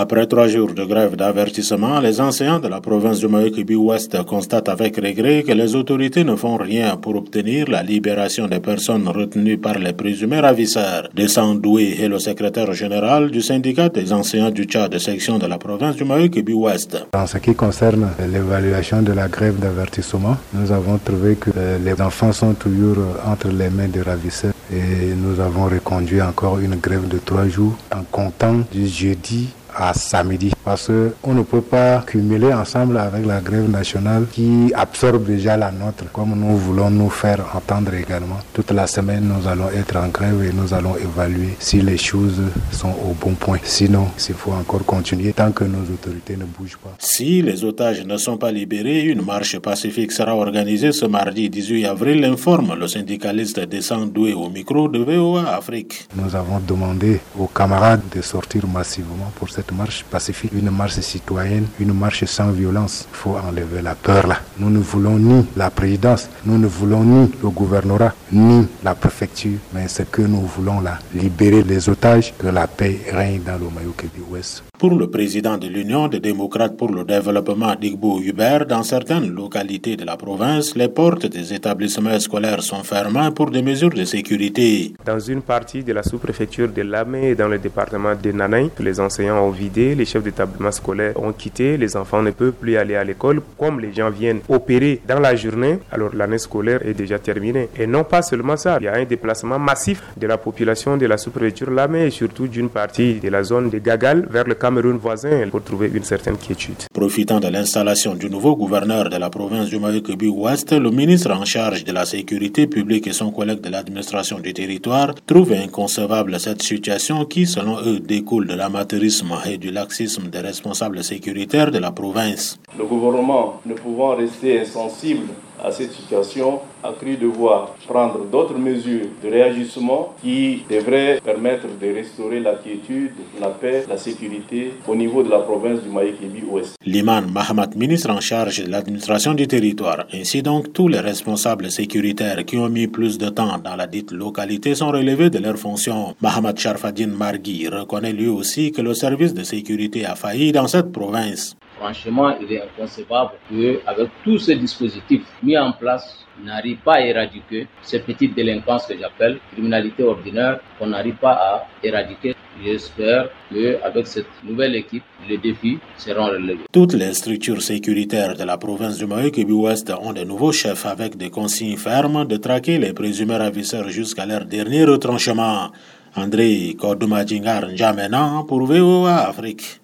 Après trois jours de grève d'avertissement, les enseignants de la province du Mayokibi-Ouest constatent avec regret que les autorités ne font rien pour obtenir la libération des personnes retenues par les présumés ravisseurs. Descend Doué est le secrétaire général du syndicat des enseignants du Tchad de section de la province du Mayokibi-Ouest. En ce qui concerne l'évaluation de la grève d'avertissement, nous avons trouvé que les enfants sont toujours entre les mains des ravisseurs et nous avons reconduit encore une grève de trois jours en comptant du jeudi à samedi parce qu'on ne peut pas cumuler ensemble avec la grève nationale qui absorbe déjà la nôtre comme nous voulons nous faire entendre également. Toute la semaine, nous allons être en grève et nous allons évaluer si les choses sont au bon point. Sinon, il faut encore continuer tant que nos autorités ne bougent pas. Si les otages ne sont pas libérés, une marche pacifique sera organisée ce mardi 18 avril, informe le syndicaliste Doué au micro de VOA Afrique. Nous avons demandé aux camarades de sortir massivement pour cette marche pacifique, une marche citoyenne, une marche sans violence. Il faut enlever la peur là. Nous ne voulons ni la présidence, nous ne voulons ni le gouvernorat, ni la préfecture, mais ce que nous voulons là, libérer les otages, que la paix règne dans le Mayokebi Ouest. Pour le président de l'Union des démocrates pour le développement d'Igbo Hubert, dans certaines localités de la province, les portes des établissements scolaires sont fermées pour des mesures de sécurité. Dans une partie de la sous-préfecture de Lamé et dans le département de Nanaï, les enseignants ont vidé, les chefs d'établissement scolaire ont quitté, les enfants ne peuvent plus aller à l'école. Comme les gens viennent opérer dans la journée, alors l'année scolaire est déjà terminée. Et non pas seulement ça, il y a un déplacement massif de la population de la sous-préfecture Lamé et surtout d'une partie de la zone de Gagal vers le Cameroun voisin pour trouver une certaine quiétude. Profitant de l'installation du nouveau gouverneur de la province du Mayokebi-Ouest, le ministre en charge de la sécurité publique et son collègue de l'administration du territoire trouvent inconcevable cette situation qui, selon eux, découle de l'amateurisme et du laxisme des responsables sécuritaires de la province. Le gouvernement, ne pouvant rester insensible à cette situation, a cru devoir prendre d'autres mesures de réagissement qui devraient permettre de restaurer la quiétude, la paix, la sécurité au niveau de la province du Maïkébi Ouest. Liman Mahamat, ministre en charge de l'administration du territoire, ainsi donc tous les responsables sécuritaires qui ont mis plus de temps dans la dite localité sont relevés de leurs fonctions. Mahamat Sharfadine Margui reconnaît lui aussi que le service de sécurité a failli dans cette province. Franchement, il est inconcevable qu'avec tous ces dispositifs mis en place, on n'arrive pas à éradiquer ces petites délinquances que j'appelle criminalité ordinaire, qu'on n'arrive pas à éradiquer. J'espère qu'avec cette nouvelle équipe, les défis seront relevés. Toutes les structures sécuritaires de la province du Maïkébi Ouest ont de nouveaux chefs avec des consignes fermes de traquer les présumés ravisseurs jusqu'à leur dernier retranchement. André Kodoumadjingar Njamena pour VOA Afrique.